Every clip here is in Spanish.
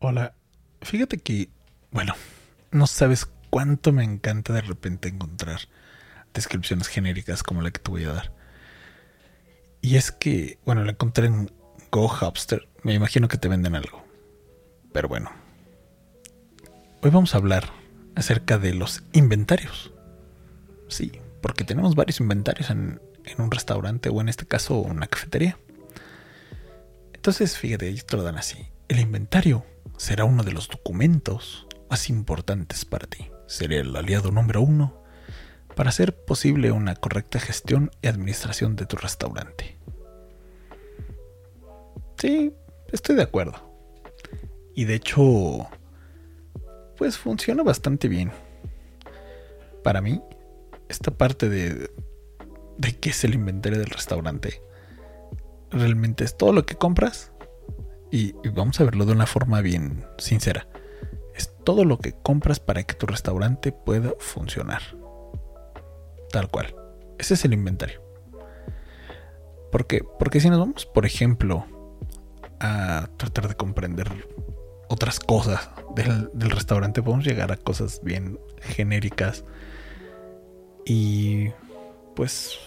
Hola, fíjate que, bueno, no sabes cuánto me encanta de repente encontrar descripciones genéricas como la que te voy a dar. Y es que, bueno, la encontré en Go Hubster. Me imagino que te venden algo. Pero bueno. Hoy vamos a hablar acerca de los inventarios. Sí, porque tenemos varios inventarios en, en un restaurante o en este caso una cafetería. Entonces, fíjate, ellos te lo dan así. El inventario será uno de los documentos más importantes para ti. Será el aliado número uno para hacer posible una correcta gestión y administración de tu restaurante. Sí, estoy de acuerdo. Y de hecho, pues funciona bastante bien. Para mí, esta parte de, de qué es el inventario del restaurante realmente es todo lo que compras y, vamos a verlo de una forma bien sincera. Es todo lo que compras para que tu restaurante pueda funcionar. Tal cual. Ese es el inventario. ¿Por qué? Porque si nos vamos, por ejemplo, a tratar de comprender otras cosas del, del, restaurante, podemos llegar a cosas bien genéricas. Y pues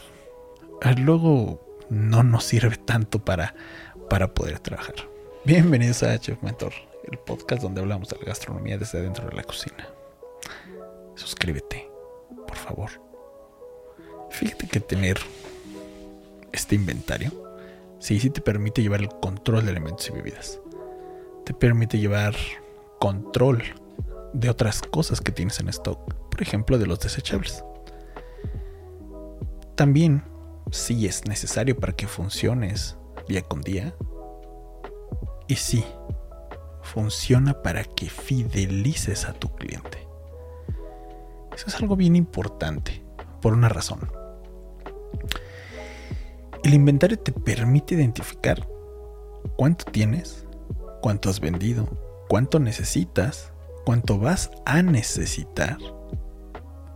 luego no nos sirve tanto para, para poder trabajar. Bienvenidos a Chef Mentor, el podcast donde hablamos de la gastronomía desde dentro de la cocina. Suscríbete, por favor. Fíjate que tener este inventario, sí, sí te permite llevar el control de alimentos y bebidas. Te permite llevar control de otras cosas que tienes en stock, por ejemplo, de los desechables. También, si es necesario para que funciones día con día, y sí, funciona para que fidelices a tu cliente. Eso es algo bien importante, por una razón. El inventario te permite identificar cuánto tienes, cuánto has vendido, cuánto necesitas, cuánto vas a necesitar,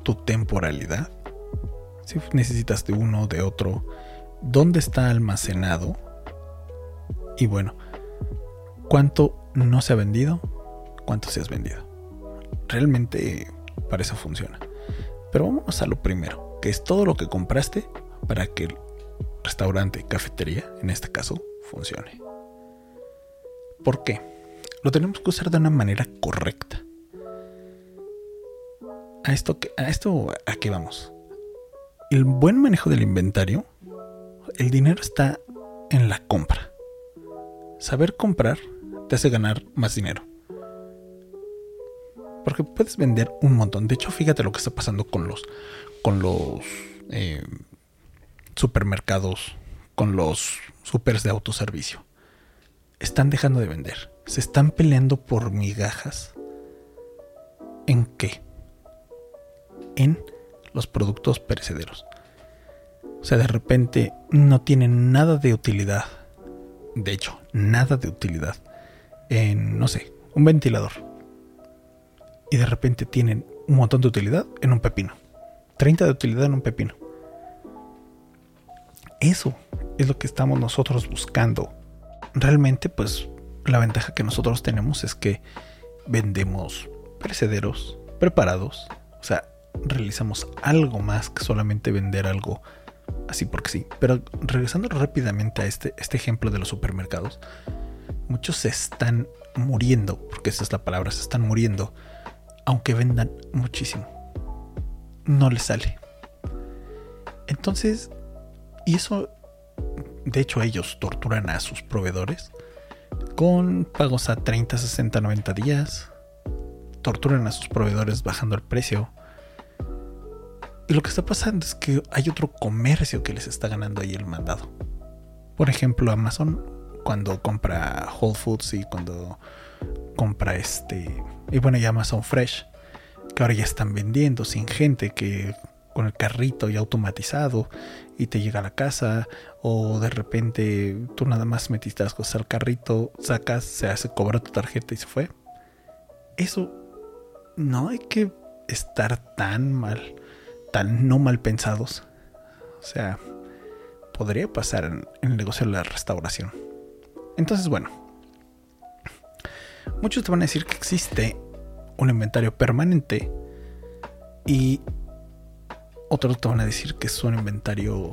tu temporalidad, si necesitas de uno o de otro, dónde está almacenado y bueno, cuánto no se ha vendido, cuánto se has vendido. Realmente para eso funciona. Pero vamos a lo primero, que es todo lo que compraste para que el restaurante, cafetería, en este caso, funcione. ¿Por qué? Lo tenemos que usar de una manera correcta. A esto, a esto, ¿a qué vamos? El buen manejo del inventario, el dinero está en la compra. Saber comprar te hace ganar más dinero. Porque puedes vender un montón. De hecho, fíjate lo que está pasando con los, con los eh, supermercados, con los supers de autoservicio. Están dejando de vender. Se están peleando por migajas. ¿En qué? En los productos perecederos. O sea, de repente no tienen nada de utilidad. De hecho, nada de utilidad en, no sé, un ventilador. Y de repente tienen un montón de utilidad en un pepino. 30 de utilidad en un pepino. Eso es lo que estamos nosotros buscando. Realmente, pues, la ventaja que nosotros tenemos es que vendemos precederos preparados. O sea, realizamos algo más que solamente vender algo así porque sí. Pero regresando rápidamente a este, este ejemplo de los supermercados, muchos se están muriendo, porque esa es la palabra, se están muriendo, aunque vendan muchísimo. No les sale. Entonces, y eso, de hecho ellos torturan a sus proveedores con pagos a 30, 60, 90 días. Torturan a sus proveedores bajando el precio. Y lo que está pasando es que hay otro comercio que les está ganando ahí el mandado. Por ejemplo, Amazon cuando compra Whole Foods y cuando compra este y bueno ya Amazon Fresh que ahora ya están vendiendo sin gente que con el carrito ya automatizado y te llega a la casa o de repente tú nada más metiste las cosas al carrito sacas se hace cobra tu tarjeta y se fue. Eso no hay que estar tan mal tan no mal pensados. O sea podría pasar en el negocio de la restauración entonces, bueno. Muchos te van a decir que existe un inventario permanente y otros te van a decir que es un inventario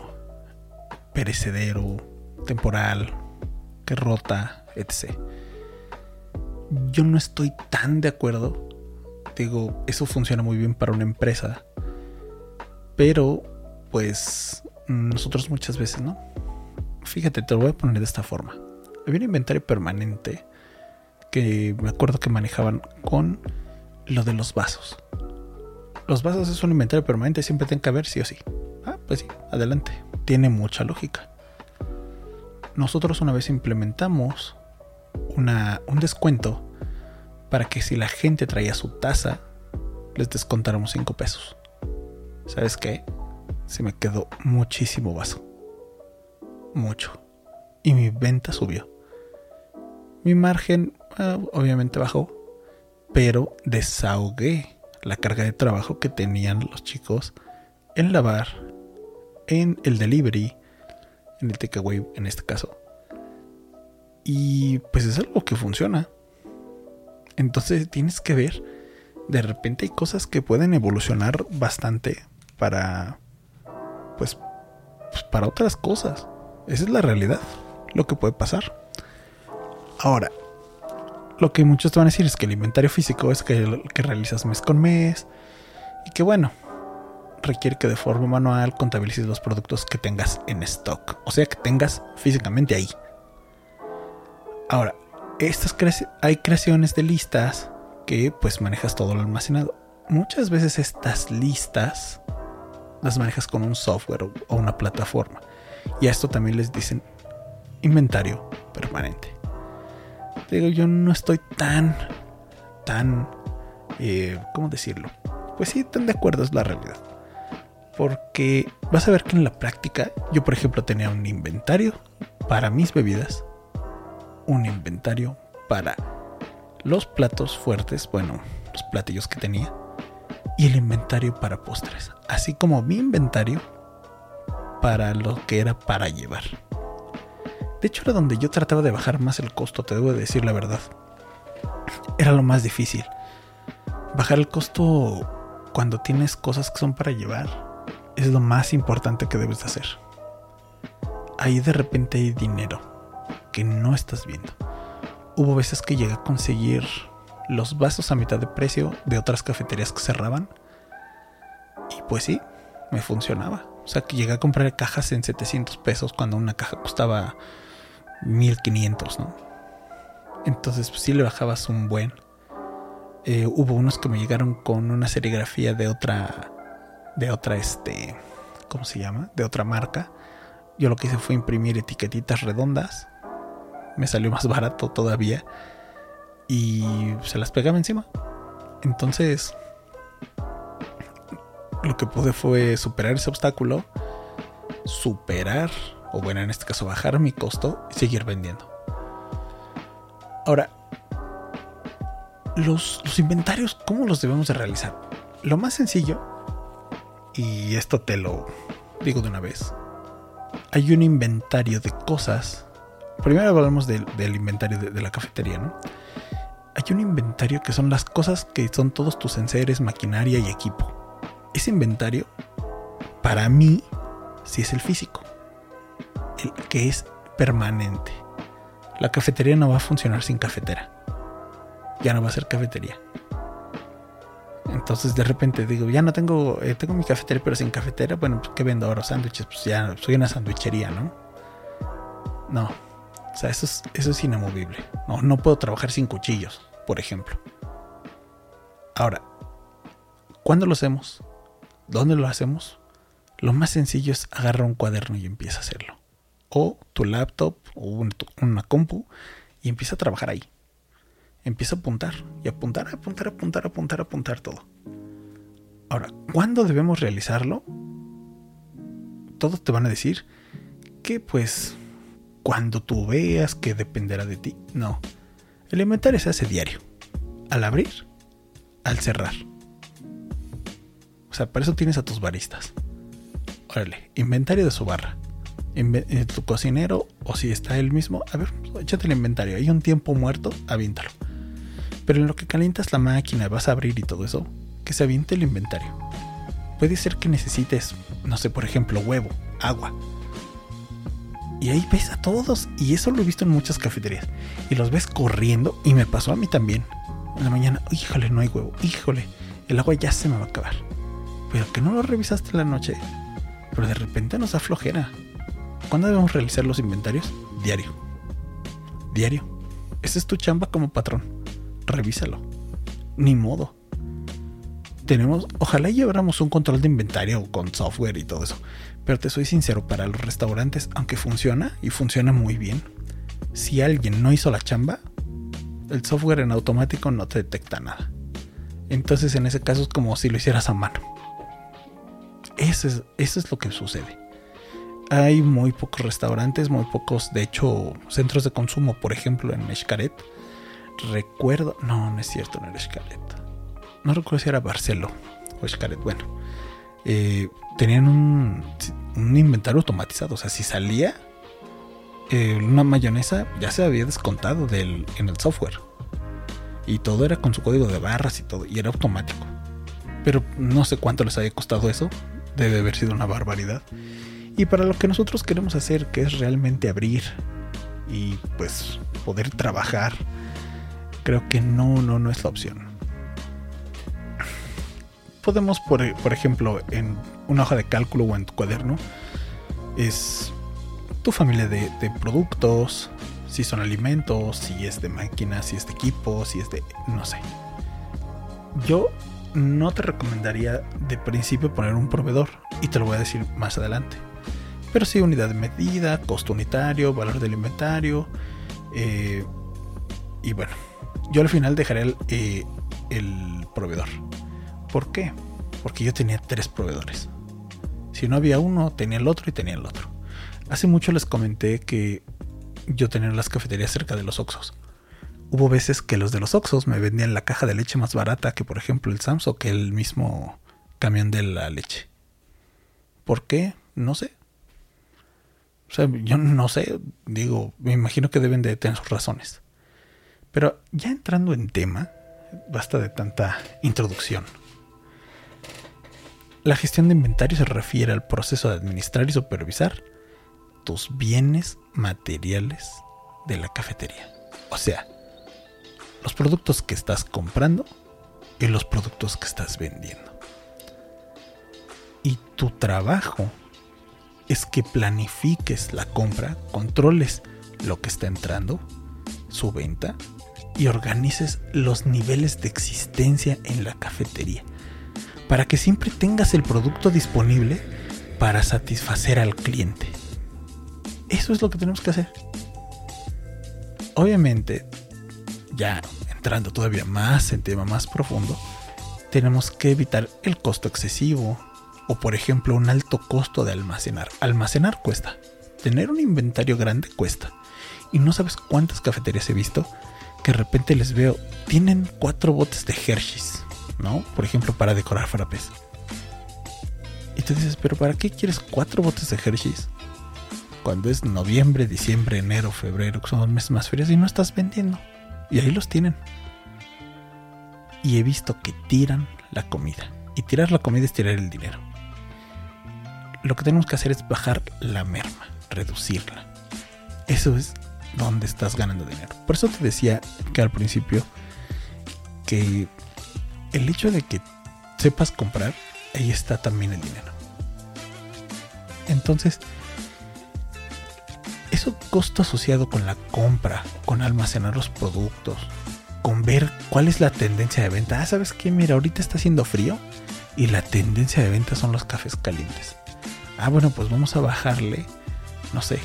perecedero, temporal, que rota, etc. Yo no estoy tan de acuerdo. Digo, eso funciona muy bien para una empresa. Pero, pues, nosotros muchas veces no. Fíjate, te lo voy a poner de esta forma. Había un inventario permanente que me acuerdo que manejaban con lo de los vasos. Los vasos es un inventario permanente, siempre tienen que haber sí o sí. Ah, pues sí, adelante. Tiene mucha lógica. Nosotros una vez implementamos una, un descuento para que si la gente traía su taza, les descontáramos 5 pesos. ¿Sabes qué? Se me quedó muchísimo vaso. Mucho. Y mi venta subió. Mi margen ah, obviamente bajó, pero desahogué la carga de trabajo que tenían los chicos en lavar, en el delivery, en el takeaway en este caso. Y pues es algo que funciona. Entonces tienes que ver, de repente hay cosas que pueden evolucionar bastante para, pues, pues para otras cosas. Esa es la realidad, lo que puede pasar. Ahora, lo que muchos te van a decir es que el inventario físico es que, que realizas mes con mes y que bueno, requiere que de forma manual contabilices los productos que tengas en stock, o sea que tengas físicamente ahí. Ahora, estas hay creaciones de listas que pues manejas todo lo almacenado. Muchas veces estas listas las manejas con un software o una plataforma. Y a esto también les dicen inventario permanente digo, yo no estoy tan, tan, eh, ¿cómo decirlo? Pues sí, tan de acuerdo, es la realidad. Porque vas a ver que en la práctica, yo por ejemplo tenía un inventario para mis bebidas, un inventario para los platos fuertes, bueno, los platillos que tenía, y el inventario para postres, así como mi inventario para lo que era para llevar. De hecho, era donde yo trataba de bajar más el costo, te debo decir la verdad. Era lo más difícil. Bajar el costo cuando tienes cosas que son para llevar es lo más importante que debes de hacer. Ahí de repente hay dinero que no estás viendo. Hubo veces que llegué a conseguir los vasos a mitad de precio de otras cafeterías que cerraban. Y pues sí, me funcionaba. O sea que llegué a comprar cajas en 700 pesos cuando una caja costaba 1500, ¿no? Entonces, pues sí le bajabas un buen. Eh, hubo unos que me llegaron con una serigrafía de otra, de otra, este, ¿cómo se llama? De otra marca. Yo lo que hice fue imprimir etiquetitas redondas. Me salió más barato todavía. Y se las pegaba encima. Entonces, lo que pude fue superar ese obstáculo. Superar o bueno, en este caso bajar mi costo y seguir vendiendo. Ahora, los, inventarios, ¿cómo los debemos de realizar? Lo más sencillo, y esto te lo digo de una vez, hay un inventario de cosas. Primero hablamos del, inventario de, de, la cafetería, ¿no? Hay un inventario que son las cosas que son todos tus enseres, maquinaria y equipo. Ese inventario, para mí, sí es el físico que es permanente. La cafetería no va a funcionar sin cafetera. Ya no va a ser cafetería. Entonces de repente digo, ya no tengo, eh, tengo mi cafetería, pero sin cafetera, bueno, pues ¿qué vendo ahora? Sándwiches, pues ya soy una sandwichería, ¿no? No. O sea, eso es, eso es inamovible. No, no puedo trabajar sin cuchillos, por ejemplo. Ahora, ¿cuándo lo hacemos? ¿Dónde lo hacemos? Lo más sencillo es agarrar un cuaderno y empieza a hacerlo o tu laptop o una compu y empieza a trabajar ahí. Empieza a apuntar y apuntar, apuntar, apuntar, apuntar, apuntar todo. Ahora, ¿cuándo debemos realizarlo? Todos te van a decir que pues cuando tú veas que dependerá de ti. No. El inventario se hace diario. Al abrir, al cerrar. O sea, para eso tienes a tus baristas. Órale, inventario de su barra en, eh, tu cocinero o si está él mismo, a ver, échate el inventario. Hay un tiempo muerto, avíntalo. Pero en lo que calientas la máquina, vas a abrir y todo eso, que se aviente el inventario. Puede ser que necesites, no sé, por ejemplo, huevo, agua. Y ahí ves a todos, y eso lo he visto en muchas cafeterías. Y los ves corriendo, y me pasó a mí también. En la mañana, híjole, no hay huevo, híjole, el agua ya se me va a acabar. Pero que no lo revisaste en la noche. Pero de repente nos da flojera. ¿Cuándo debemos realizar los inventarios? Diario. Diario. Esa es tu chamba como patrón. Revísalo. Ni modo. Tenemos, ojalá lleváramos un control de inventario con software y todo eso. Pero te soy sincero, para los restaurantes, aunque funciona y funciona muy bien, si alguien no hizo la chamba, el software en automático no te detecta nada. Entonces en ese caso es como si lo hicieras a mano. Eso es, eso es lo que sucede. Hay muy pocos restaurantes, muy pocos, de hecho, centros de consumo, por ejemplo, en Escaret. Recuerdo, no, no es cierto, no era Escaret. No recuerdo si era Barcelo o Escaret. Bueno, eh, tenían un, inventario automatizado. O sea, si salía eh, una mayonesa, ya se había descontado del, en el software. Y todo era con su código de barras y todo. Y era automático. Pero no sé cuánto les haya costado eso. Debe haber sido una barbaridad. Y para lo que nosotros queremos hacer, que es realmente abrir y pues poder trabajar, creo que no, no, no es la opción. Podemos, por, ejemplo, en una hoja de cálculo o en tu cuaderno, es tu familia de, de productos, si son alimentos, si es de máquinas, si es de equipos, si es de... no sé. Yo no te recomendaría de principio poner un proveedor y te lo voy a decir más adelante pero sí unidad de medida, costo unitario, valor del inventario. Eh, y bueno, yo al final dejaré el, eh, el proveedor. ¿Por qué? Porque yo tenía tres proveedores. Si no había uno, tenía el otro y tenía el otro. Hace mucho les comenté que yo tenía las cafeterías cerca de los Oxos. Hubo veces que los de los Oxos me vendían la caja de leche más barata que por ejemplo el Samsung que el mismo camión de la leche. ¿Por qué? No sé. O sea, yo no sé, digo, me imagino que deben de tener sus razones. Pero ya entrando en tema, basta de tanta introducción. La gestión de inventario se refiere al proceso de administrar y supervisar tus bienes materiales de la cafetería. O sea, los productos que estás comprando y los productos que estás vendiendo. Y tu trabajo es que planifiques la compra, controles lo que está entrando, su venta y organices los niveles de existencia en la cafetería para que siempre tengas el producto disponible para satisfacer al cliente. Eso es lo que tenemos que hacer. Obviamente, ya entrando todavía más en tema más profundo, tenemos que evitar el costo excesivo, o por ejemplo un alto costo de almacenar. Almacenar cuesta. Tener un inventario grande cuesta. Y no sabes cuántas cafeterías he visto que de repente les veo, tienen cuatro botes de Hershey's, ¿no? Por ejemplo, para decorar frappés. Y te dices, pero ¿para qué quieres cuatro botes de Hershey's? Cuando es noviembre, diciembre, enero, febrero, que son los meses más fríos y no estás vendiendo. Y ahí los tienen. Y he visto que tiran la comida. Y tirar la comida es tirar el dinero lo que tenemos que hacer es bajar la merma, reducirla. Eso es donde estás ganando dinero. Por eso te decía que al principio que el hecho de que sepas comprar, ahí está también el dinero. Entonces, eso costo asociado con la compra, con almacenar los productos, con ver cuál es la tendencia de venta. Ah, ¿sabes qué? Mira, ahorita está haciendo frío y la tendencia de venta son los cafés calientes ah, bueno, pues vamos a bajarle, no sé,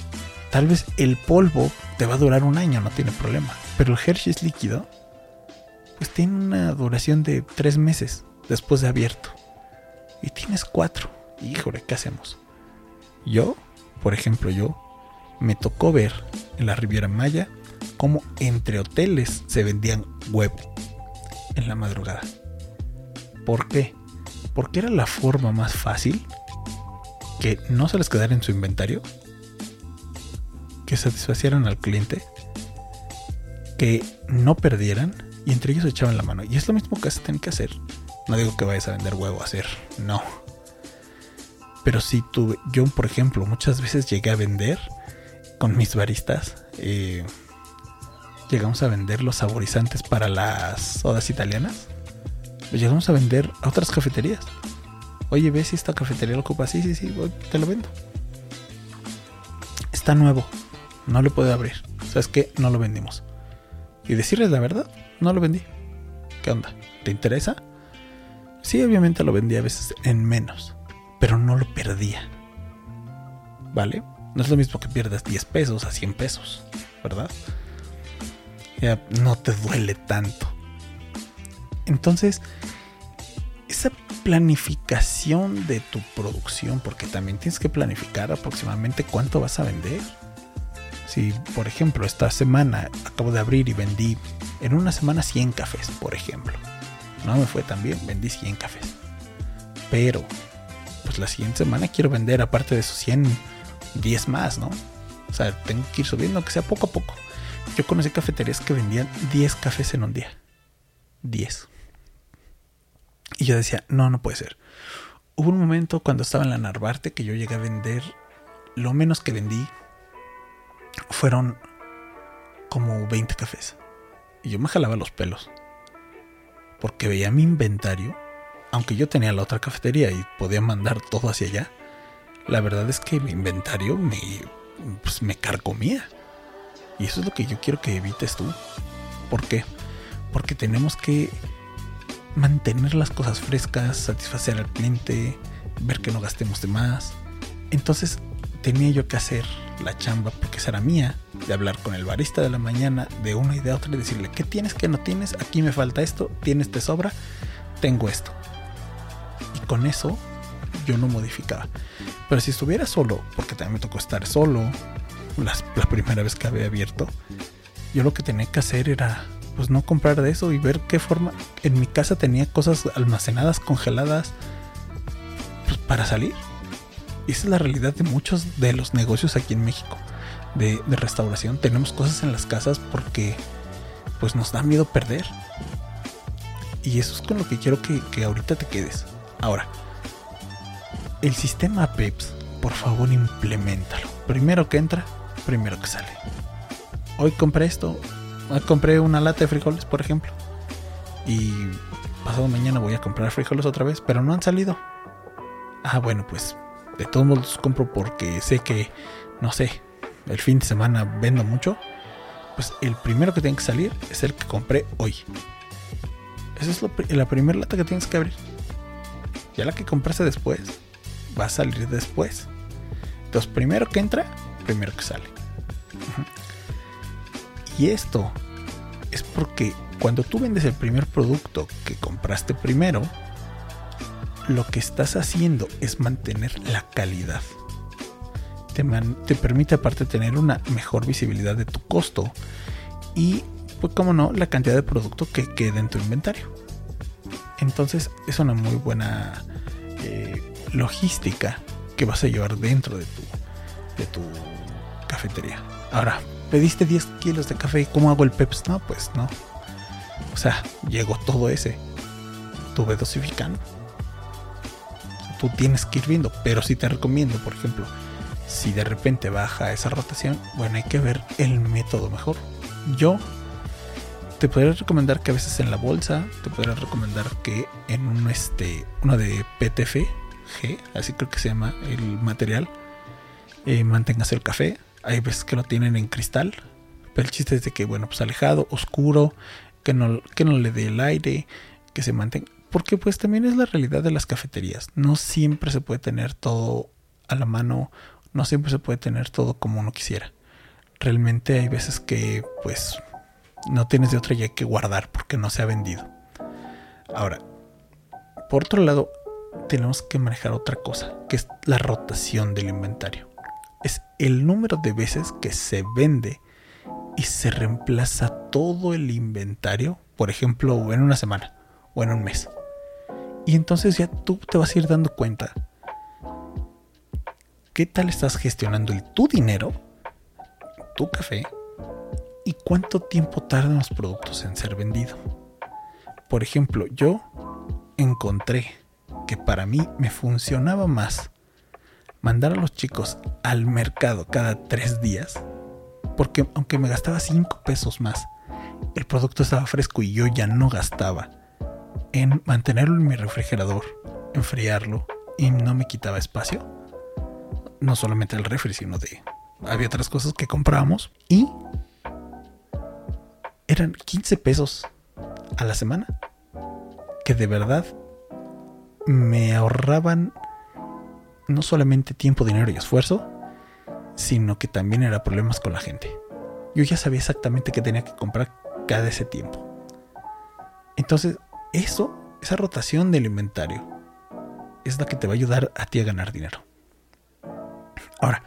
tal vez el polvo te va a durar un año, no tiene problema. Pero el Hershey's líquido, pues tiene una duración de tres meses después de abierto. Y tienes cuatro. Híjole, ¿qué hacemos? Yo, por ejemplo, yo, me tocó ver en la Riviera Maya cómo entre hoteles se vendían huevo en la madrugada. ¿Por qué? Porque era la forma más fácil que no se les quedara en su inventario, que satisfacieran al cliente, que no perdieran Y entre ellos echaban la mano. Y es lo mismo que se tiene que hacer. No digo que vayas a vender huevo a hacer, no. Pero sí tuve, yo por ejemplo, muchas veces llegué a vender con mis baristas. Eh, llegamos a vender los saborizantes para las sodas italianas. Los llegamos a vender a otras cafeterías. Oye, ¿ves esta cafetería lo ocupa? Sí, sí, sí, te lo vendo. Está nuevo. No lo puedo abrir. ¿Sabes qué? No lo vendimos. Y decirles la verdad, no lo vendí. ¿Qué onda? ¿Te interesa? Sí, obviamente lo vendía a veces en menos. Pero no lo perdía. ¿Vale? No es lo mismo que pierdas 10 pesos a 100 pesos. ¿Verdad? Ya no te duele tanto. Entonces, planificación de tu producción, porque también tienes que planificar aproximadamente cuánto vas a vender. Si, por ejemplo, esta semana acabo de abrir y vendí en una semana 100 cafés, por ejemplo. No me fue tan bien, vendí 100 cafés. Pero, pues la siguiente semana quiero vender, aparte de esos 100, 10 más, ¿no? O sea, tengo que ir subiendo, que sea poco a poco. Yo conocí cafeterías que vendían 10 cafés en un día. 10. Y yo decía, no, no puede ser. Hubo un momento cuando estaba en la Narvarte que yo llegué a vender, lo menos que vendí fueron como 20 cafés. Y yo me jalaba los pelos. Porque veía mi inventario, aunque yo tenía la otra cafetería y podía mandar todo hacia allá, la verdad es que mi inventario me, pues, me carcomía. Y eso es lo que yo quiero que evites tú. ¿Por qué? Porque tenemos que mantener las cosas frescas, satisfacer al cliente, ver que no gastemos de más. Entonces tenía yo que hacer la chamba, porque esa mía, de hablar con el barista de la mañana, de una y de otra, y decirle, ¿qué tienes, qué no tienes? Aquí me falta esto, tienes, te sobra, tengo esto. Y con eso yo no modificaba. Pero si estuviera solo, porque también me tocó estar solo, la primera vez que había abierto, yo lo que tenía que hacer era pues no comprar de eso y ver qué forma en mi casa tenía cosas almacenadas, congeladas, pues para salir. Y esa es la realidad de muchos de los negocios aquí en México de, restauración. Tenemos cosas en las casas porque pues nos da miedo perder. Y eso es con lo que quiero que, que ahorita te quedes. Ahora, el sistema PEPS, por favor, implementalo. Primero que entra, primero que sale. Hoy compré esto, compré una lata de frijoles, por ejemplo. Y pasado mañana voy a comprar frijoles otra vez, pero no han salido. Ah, bueno, pues de todos modos los compro porque sé que, no sé, el fin de semana vendo mucho. Pues el primero que tiene que salir es el que compré hoy. Esa es la primera lata que tienes que abrir. Ya la que compraste después va a salir después. Entonces, primero que entra, primero que sale. Y esto es porque cuando tú vendes el primer producto que compraste primero, lo que estás haciendo es mantener la calidad. Te, te, permite aparte tener una mejor visibilidad de tu costo y, pues como no, la cantidad de producto que queda en tu inventario. Entonces es una muy buena eh, logística que vas a llevar dentro de tu, de tu cafetería. Ahora, pediste 10 kilos de café, ¿cómo hago el peps? No, pues no. O sea, llegó todo ese. Tuve dosificando. Tú tienes que ir viendo, pero si te recomiendo, por ejemplo, si de repente baja esa rotación, bueno, hay que ver el método mejor. Yo te podría recomendar que a veces en la bolsa, te podría recomendar que en un este, uno de PTF, G, así creo que se llama el material, eh, mantengas el café. Hay veces que lo tienen en cristal, pero el chiste es de que, bueno, pues alejado, oscuro, que no, que no le dé el aire, que se mantenga. Porque pues también es la realidad de las cafeterías. No siempre se puede tener todo a la mano, no siempre se puede tener todo como uno quisiera. Realmente hay veces que pues no tienes de otra ya que guardar porque no se ha vendido. Ahora, por otro lado, tenemos que manejar otra cosa, que es la rotación del inventario. Es el número de veces que se vende y se reemplaza todo el inventario, por ejemplo, en una semana o en un mes. Y entonces ya tú te vas a ir dando cuenta qué tal estás gestionando el tu dinero, tu café y cuánto tiempo tardan los productos en ser vendidos. por ejemplo, yo encontré que para mí me funcionaba más mandar a los chicos al mercado cada tres días, porque aunque me gastaba cinco pesos más, el producto estaba fresco y yo ya no gastaba en mantenerlo en mi refrigerador, enfriarlo y no me quitaba espacio. No solamente el refri, sino de... Había otras cosas que comprábamos y eran 15 pesos a la semana que de verdad me ahorraban no solamente tiempo, dinero y esfuerzo, sino que también era problemas con la gente. Yo ya sabía exactamente qué tenía que comprar cada ese tiempo. Entonces, eso, esa rotación del inventario, es la que te va a ayudar a ti a ganar dinero. Ahora,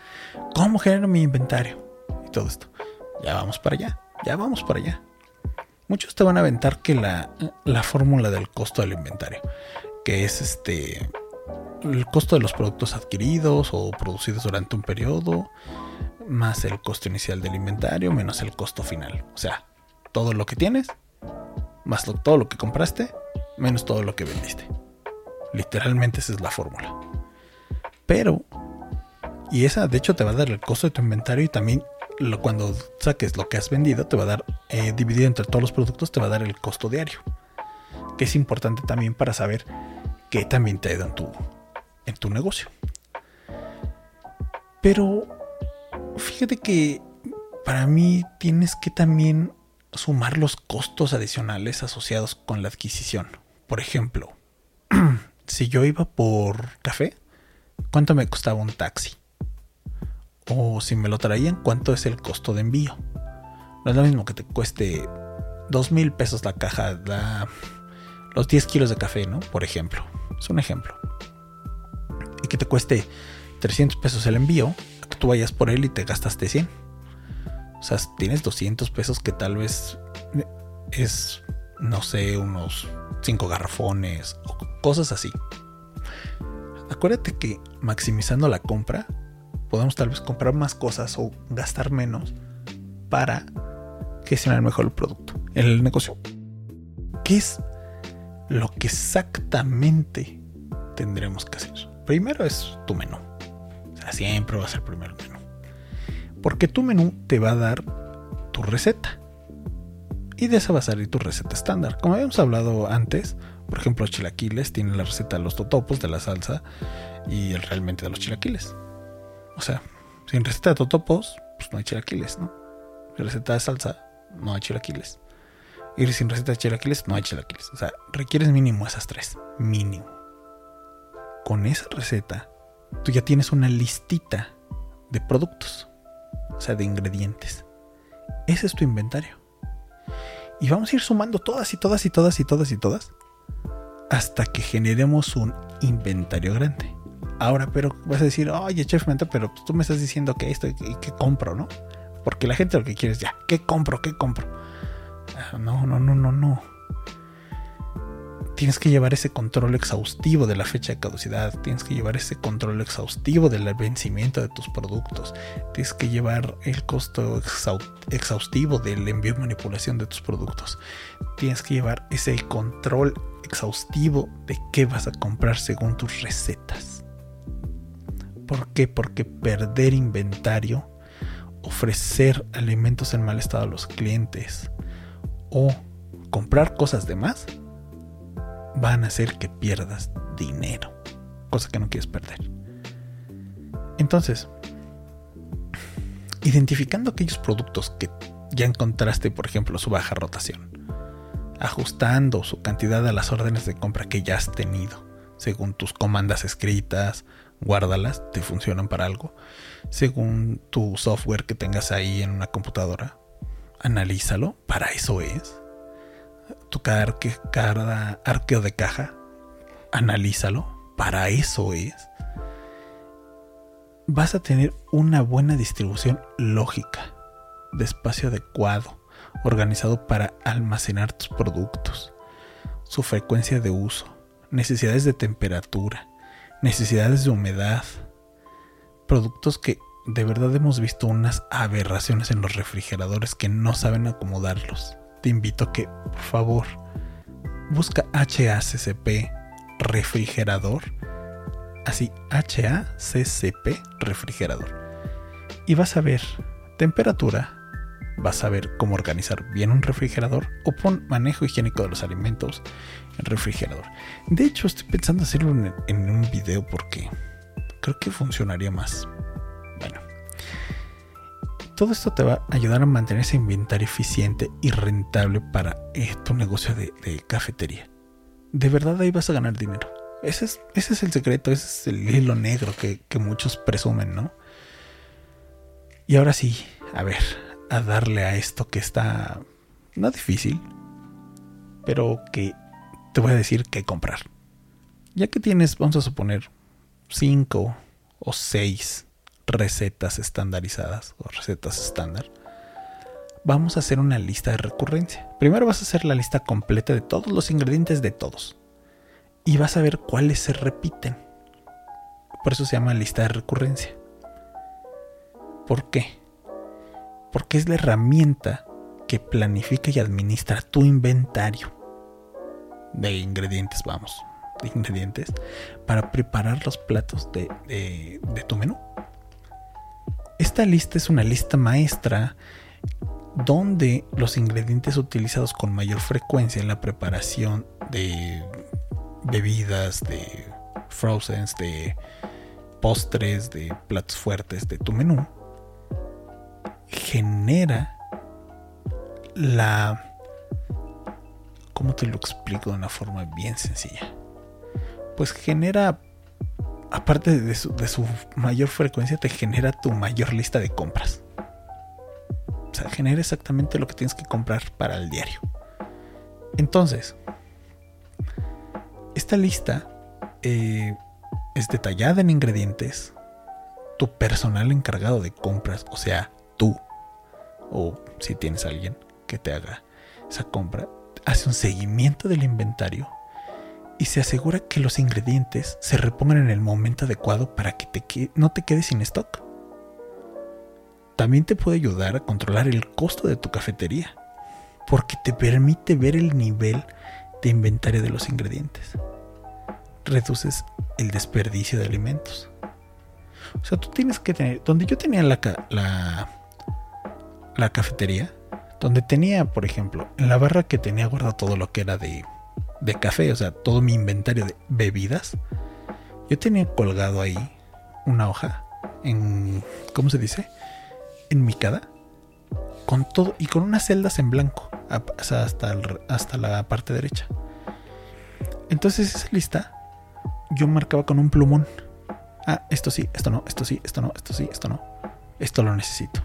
¿cómo genero mi inventario? Y todo esto. Ya vamos para allá, ya vamos para allá. Muchos te van a aventar que la, la fórmula del costo del inventario, que es este el costo de los productos adquiridos o producidos durante un periodo, más el costo inicial del inventario, menos el costo final. O sea, todo lo que tienes, más todo lo que compraste, menos todo lo que vendiste. Literalmente esa es la fórmula. Pero, y esa de hecho te va a dar el costo de tu inventario y también cuando saques lo que has vendido, te va a dar, eh, dividido entre todos los productos, te va a dar el costo diario. Que es importante también para saber qué también te da en tu, en tu negocio. Pero fíjate que para mí tienes que también sumar los costos adicionales asociados con la adquisición. Por ejemplo, si yo iba por café, ¿cuánto me costaba un taxi? O si me lo traían, ¿cuánto es el costo de envío? No es lo mismo que te cueste dos mil pesos la caja, los 10 kilos de café, ¿no? Por ejemplo. Es un ejemplo. Que te cueste 300 pesos el envío, tú vayas por él y te gastaste 100. O sea, tienes 200 pesos que tal vez es, no sé, unos 5 garrafones o cosas así. Acuérdate que maximizando la compra, podemos tal vez comprar más cosas o gastar menos para gestionar mejor el producto, el negocio. ¿Qué es lo que exactamente tendremos que hacer? Primero es tu menú. O sea, siempre va a ser primero el menú. Porque tu menú te va a dar tu receta. Y de esa va a salir tu receta estándar. Como habíamos hablado antes, por ejemplo, los chilaquiles tienen la receta de los totopos, de la salsa y el realmente de los chilaquiles. O sea, sin receta de totopos, pues no hay chilaquiles, ¿no? Sin receta de salsa, no hay chilaquiles. Y sin receta de chilaquiles, no hay chilaquiles. O sea, requieres mínimo esas tres. Mínimo. Con esa receta, tú ya tienes una listita de productos o sea, de ingredientes. Ese es tu inventario. Y vamos a ir sumando todas y todas y todas y todas y todas hasta que generemos un inventario grande. Ahora, pero vas a decir, oye, chef Menta, pero tú me estás diciendo que esto y que compro, ¿no? Porque la gente lo que quiere es ya, ¿qué compro? ¿Qué compro? Ah, no, no, no, no, no tienes que llevar ese control exhaustivo de la fecha de caducidad, tienes que llevar ese control exhaustivo del vencimiento de tus productos, tienes que llevar el costo exhaustivo del envío y manipulación de tus productos, tienes que llevar ese control exhaustivo de qué vas a comprar según tus recetas. ¿Por qué? Porque perder inventario, ofrecer alimentos en mal estado a los clientes o comprar cosas de más van a hacer que pierdas dinero, cosa que no quieres perder. Entonces, identificando aquellos productos que ya encontraste, por ejemplo, su baja rotación, ajustando su cantidad a las órdenes de compra que ya has tenido, según tus comandas escritas, guárdalas, te funcionan para algo, según tu software que tengas ahí en una computadora, analízalo, para eso es tu cada arqueo de caja, analízalo, para eso es. Vas a tener una buena distribución lógica de espacio adecuado, organizado para almacenar tus productos, su frecuencia de uso, necesidades de temperatura, necesidades de humedad, productos que de verdad hemos visto unas aberraciones en los refrigeradores que no saben acomodarlos te invito a que, por favor, busca HACCP refrigerador. Así, HACCP refrigerador. Y vas a ver temperatura, vas a ver cómo organizar bien un refrigerador o pon manejo higiénico de los alimentos en refrigerador. De hecho, estoy pensando hacerlo en, en un video porque creo que funcionaría más. Todo esto te va a ayudar a mantener ese inventario eficiente y rentable para eh, tu negocio de, cafetería. De verdad ahí vas a ganar dinero. Ese es, ese es el secreto, ese es el hilo negro que, muchos presumen, ¿no? Y ahora sí, a ver, a darle a esto que está no difícil, pero que te voy a decir que comprar. Ya que tienes, vamos a suponer, 5 o 6 recetas estandarizadas o recetas estándar, vamos a hacer una lista de recurrencia. Primero vas a hacer la lista completa de todos los ingredientes de todos y vas a ver cuáles se repiten. Por eso se llama lista de recurrencia. ¿Por qué? Porque es la herramienta que planifica y administra tu inventario de ingredientes, vamos, de ingredientes, para preparar los platos de, de tu menú. Esta lista es una lista maestra donde los ingredientes utilizados con mayor frecuencia en la preparación de bebidas, de frozens, de postres, de platos fuertes de tu menú, genera la... ¿Cómo te lo explico de una forma bien sencilla? Pues genera aparte de su, mayor frecuencia, te genera tu mayor lista de compras. O sea, genera exactamente lo que tienes que comprar para el diario. Entonces, esta lista eh, es detallada en ingredientes. Tu personal encargado de compras, o sea, tú, o si tienes alguien que te haga esa compra, hace un seguimiento del inventario y se asegura que los ingredientes se repongan en el momento adecuado para que no te quedes sin stock. También te puede ayudar a controlar el costo de tu cafetería, porque te permite ver el nivel de inventario de los ingredientes. Reduces el desperdicio de alimentos. O sea, tú tienes que tener, donde yo tenía la, la, la cafetería, donde tenía, por ejemplo, en la barra que tenía guardado todo lo que era de de café, o sea, todo mi inventario de bebidas, yo tenía colgado ahí una hoja en, ¿cómo se dice? En micada, con todo y con unas celdas en blanco, hasta, hasta la parte derecha. Entonces esa lista yo marcaba con un plumón. Ah, esto sí, esto no, esto sí, esto no, esto sí, esto no. Esto lo necesito.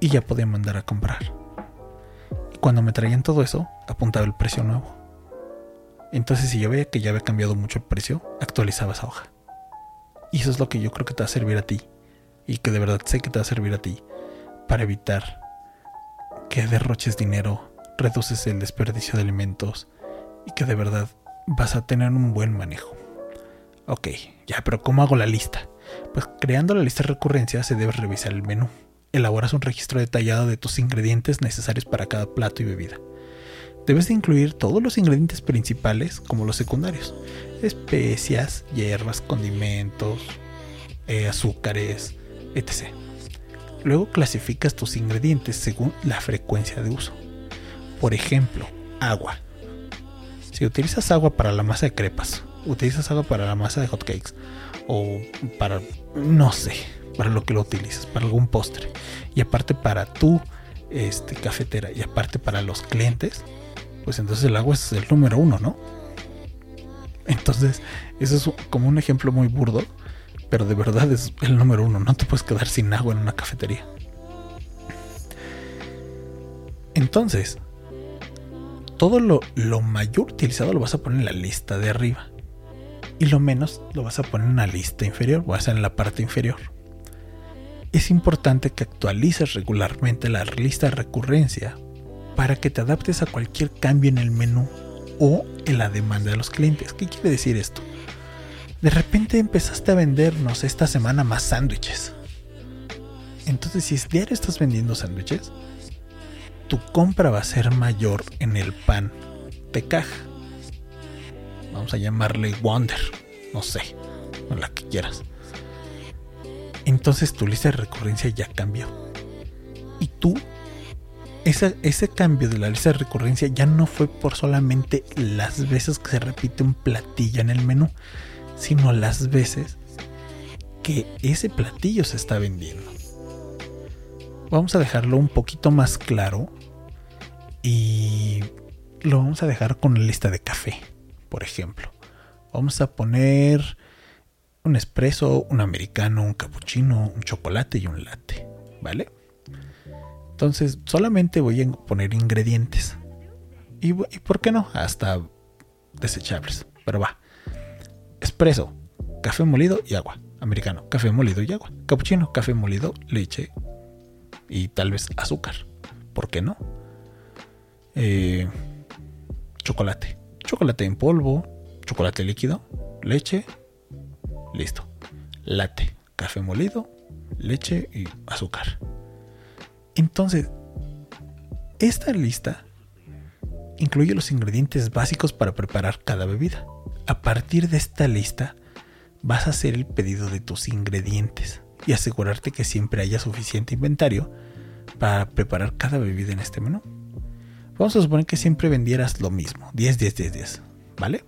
Y ya podía mandar a comprar cuando me traían todo eso, apuntaba el precio nuevo. Entonces, si yo veía que ya había cambiado mucho el precio, actualizaba esa hoja. Y eso es lo que yo creo que te va a servir a ti. Y que de verdad sé que te va a servir a ti. Para evitar que derroches dinero, reduces el desperdicio de alimentos. Y que de verdad vas a tener un buen manejo. Ok, ya, pero ¿cómo hago la lista? Pues creando la lista de recurrencia se debe revisar el menú elaboras un registro detallado de tus ingredientes necesarios para cada plato y bebida. Debes de incluir todos los ingredientes principales como los secundarios, especias, hierbas, condimentos, eh, azúcares, etc. Luego clasificas tus ingredientes según la frecuencia de uso. Por ejemplo, agua. Si utilizas agua para la masa de crepas, utilizas agua para la masa de hotcakes o para, no sé, para lo que lo utilizas, para algún postre. Y aparte para tu este, cafetera y aparte para los clientes, pues entonces el agua es el número uno, ¿no? Entonces, eso es como un ejemplo muy burdo, pero de verdad es el número uno. No te puedes quedar sin agua en una cafetería. Entonces, todo lo, lo mayor utilizado lo vas a poner en la lista de arriba. Y lo menos lo vas a poner en la lista inferior, o sea, en la parte inferior es importante que actualices regularmente la lista de recurrencia para que te adaptes a cualquier cambio en el menú o en la demanda de los clientes. ¿Qué quiere decir esto? De repente empezaste a vendernos esta semana más sándwiches. Entonces, si es diario estás vendiendo sándwiches, tu compra va a ser mayor en el pan de caja. Vamos a llamarle Wonder, no sé, la que quieras. Entonces tu lista de recurrencia ya cambió. Y tú, ese cambio de la lista de recurrencia ya no fue por solamente las veces que se repite un platillo en el menú, sino las veces que ese platillo se está vendiendo. Vamos a dejarlo un poquito más claro y lo vamos a dejar con la lista de café, por ejemplo. Vamos a poner un espresso, un americano, un cappuccino, un chocolate y un latte, ¿vale? Entonces solamente voy a poner ingredientes. Y, por qué no, hasta desechables. Pero va. Espresso, café molido y agua. Americano, café molido y agua. Cappuccino, café molido, leche y tal vez azúcar. ¿Por qué no? Eh, chocolate. Chocolate en polvo, chocolate líquido, leche, listo. Latte, café molido, leche y azúcar. Entonces, esta lista incluye los ingredientes básicos para preparar cada bebida. A partir de esta lista, vas a hacer el pedido de tus ingredientes y asegurarte que siempre haya suficiente inventario para preparar cada bebida en este menú. Vamos a suponer que siempre vendieras lo mismo, 10, 10, 10, 10, ¿vale?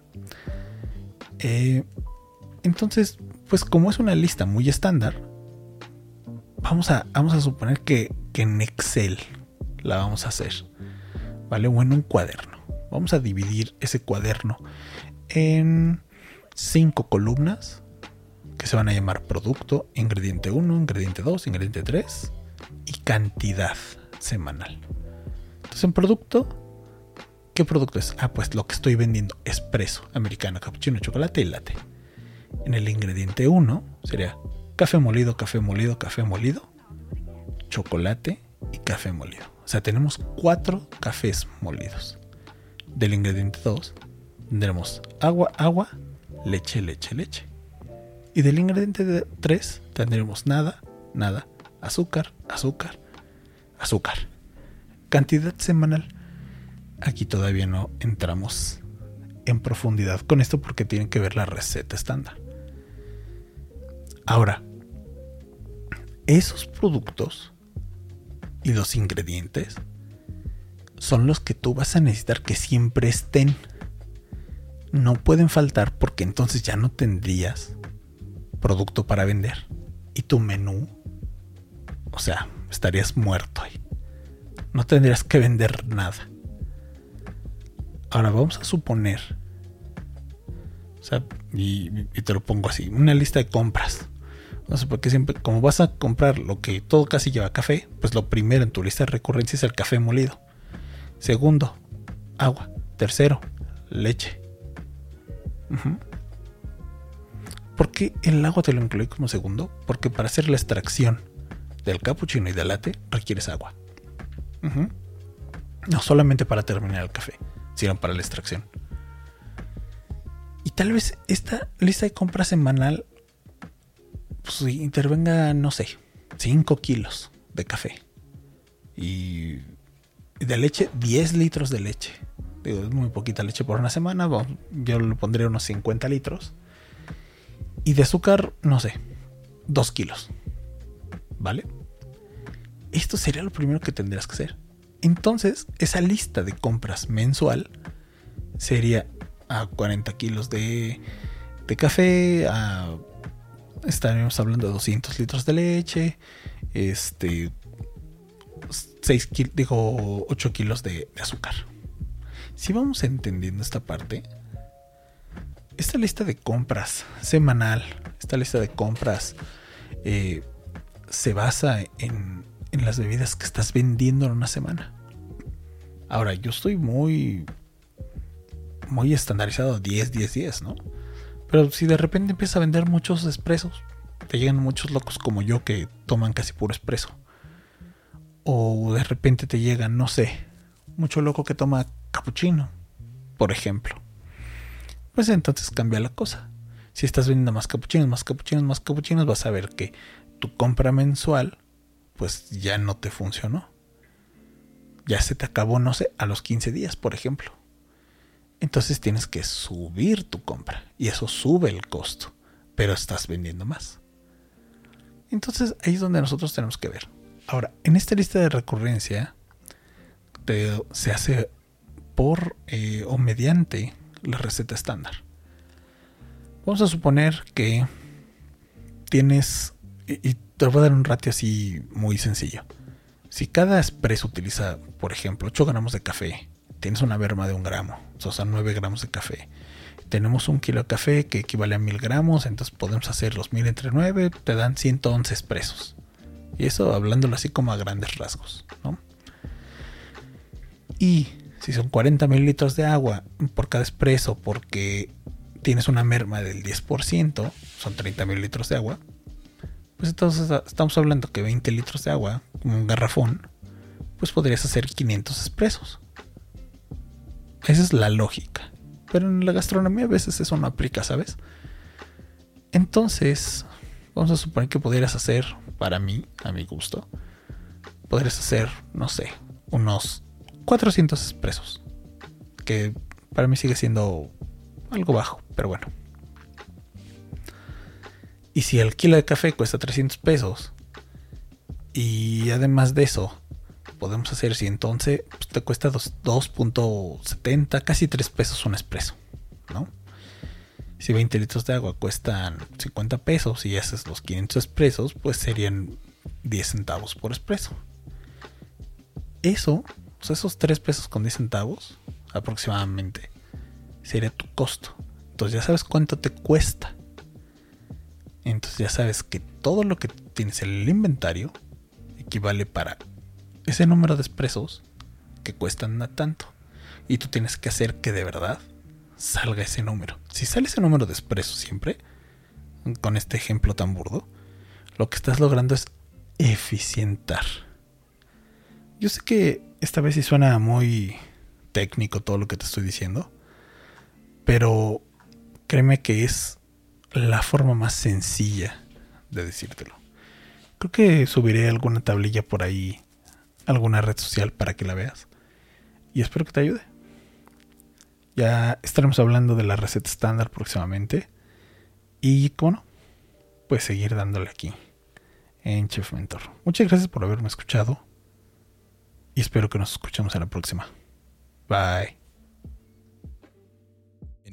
Eh, entonces, pues como es una lista muy estándar, vamos a, vamos a suponer que, en Excel la vamos a hacer, ¿vale? O en un cuaderno. Vamos a dividir ese cuaderno en cinco columnas que se van a llamar producto, ingrediente 1, ingrediente 2, ingrediente 3 y cantidad semanal. Entonces, en producto, ¿qué producto es? Ah, pues lo que estoy vendiendo: espresso, americano, cappuccino, chocolate y latte. En el ingrediente 1 sería café molido, café molido, café molido, chocolate y café molido. O sea, tenemos cuatro cafés molidos. Del ingrediente 2 tendremos agua, agua, leche, leche, leche. Y del ingrediente 3 tendremos nada, nada, azúcar, azúcar, azúcar. Cantidad semanal. Aquí todavía no entramos en profundidad con esto porque tienen que ver la receta estándar. Ahora, esos productos y los ingredientes son los que tú vas a necesitar que siempre estén. No pueden faltar porque entonces ya no tendrías producto para vender. Y tu menú o sea, estarías muerto ahí. No tendrías que vender nada. Ahora vamos a suponer, o sea, y, te lo pongo así, una lista de compras. No sé, porque siempre, como vas a comprar lo que todo casi lleva café, pues lo primero en tu lista de recurrencia es el café molido. Segundo, agua. Tercero, leche. ¿Por qué el agua te lo incluí como segundo? Porque para hacer la extracción del cappuccino y del latte requieres agua. No solamente para terminar el café, sino para la extracción. Y tal vez esta lista de compras semanal pues, intervenga, no sé, 5 kilos de café. Y de leche, 10 litros de leche. Digo, es muy poquita leche por una semana. yo le pondría unos 50 litros. Y de azúcar, no sé, 2 kilos. ¿Vale? Esto sería lo primero que tendrías que hacer. Entonces, esa lista de compras mensual sería a 40 kilos de, de café, a, estaríamos hablando de 200 litros de leche, este, 6 digo, 8 kilos de, azúcar. Si vamos entendiendo esta parte, esta lista de compras semanal, esta lista de compras eh, se basa en, en las bebidas que estás vendiendo en una semana. Ahora, yo estoy muy muy estandarizado 10 10 10, ¿no? Pero si de repente empiezas a vender muchos expresos, te llegan muchos locos como yo que toman casi puro expreso. O de repente te llegan, no sé, mucho loco que toma cappuccino, por ejemplo. Pues entonces cambia la cosa. Si estás vendiendo más capuchinos, más capuchinos, más capuchinos, vas a ver que tu compra mensual pues ya no te funcionó. Ya se te acabó, no sé, a los 15 días, por ejemplo. Entonces tienes que subir tu compra y eso sube el costo, pero estás vendiendo más. Entonces ahí es donde nosotros tenemos que ver. Ahora, en esta lista de recurrencia se hace por eh, o mediante la receta estándar. Vamos a suponer que tienes, y, te voy a dar un ratio así muy sencillo. Si cada expreso utiliza, por ejemplo, 8 gramos de café, tienes una berma de un gramo, o sea, 9 gramos de café. Tenemos un kilo de café que equivale a 1000 gramos, entonces podemos hacer los 1000 entre 9, te dan 111 expresos. Y eso hablándolo así como a grandes rasgos, ¿no? Y si son 40 mililitros de agua por cada expreso porque tienes una merma del 10%, son 30 mililitros de agua, pues entonces estamos hablando que 20 litros de agua, como un garrafón, pues podrías hacer 500 expresos. Esa es la lógica. Pero en la gastronomía a veces eso no aplica, ¿sabes? Entonces, vamos a suponer que pudieras hacer, para mí, a mi gusto, podrías hacer, no sé, unos 400 expresos. Que para mí sigue siendo algo bajo, pero bueno. Y si el kilo de café cuesta 300 pesos, y además de eso, podemos hacer 111, pues te cuesta 2.70, casi 3 pesos un expreso, ¿no? Si 20 litros de agua cuestan 50 pesos y haces los 500 expresos, pues serían 10 centavos por expreso. Eso esos 3 pesos con 10 centavos aproximadamente sería tu costo. Entonces ya sabes cuánto te cuesta. Entonces ya sabes que todo lo que tienes en el inventario equivale para ese número de expresos que cuestan tanto. Y tú tienes que hacer que de verdad salga ese número. Si sale ese número de expresos siempre, con este ejemplo tan burdo, lo que estás logrando es eficientar. Yo sé que esta vez sí suena muy técnico todo lo que te estoy diciendo. Pero créeme que es la forma más sencilla de decírtelo. Creo que subiré alguna tablilla por ahí, alguna red social para que la veas. Y espero que te ayude. Ya estaremos hablando de la receta estándar próximamente. Y cómo no, pues seguir dándole aquí en Chef Mentor. Muchas gracias por haberme escuchado y espero que nos escuchemos en la próxima. Bye.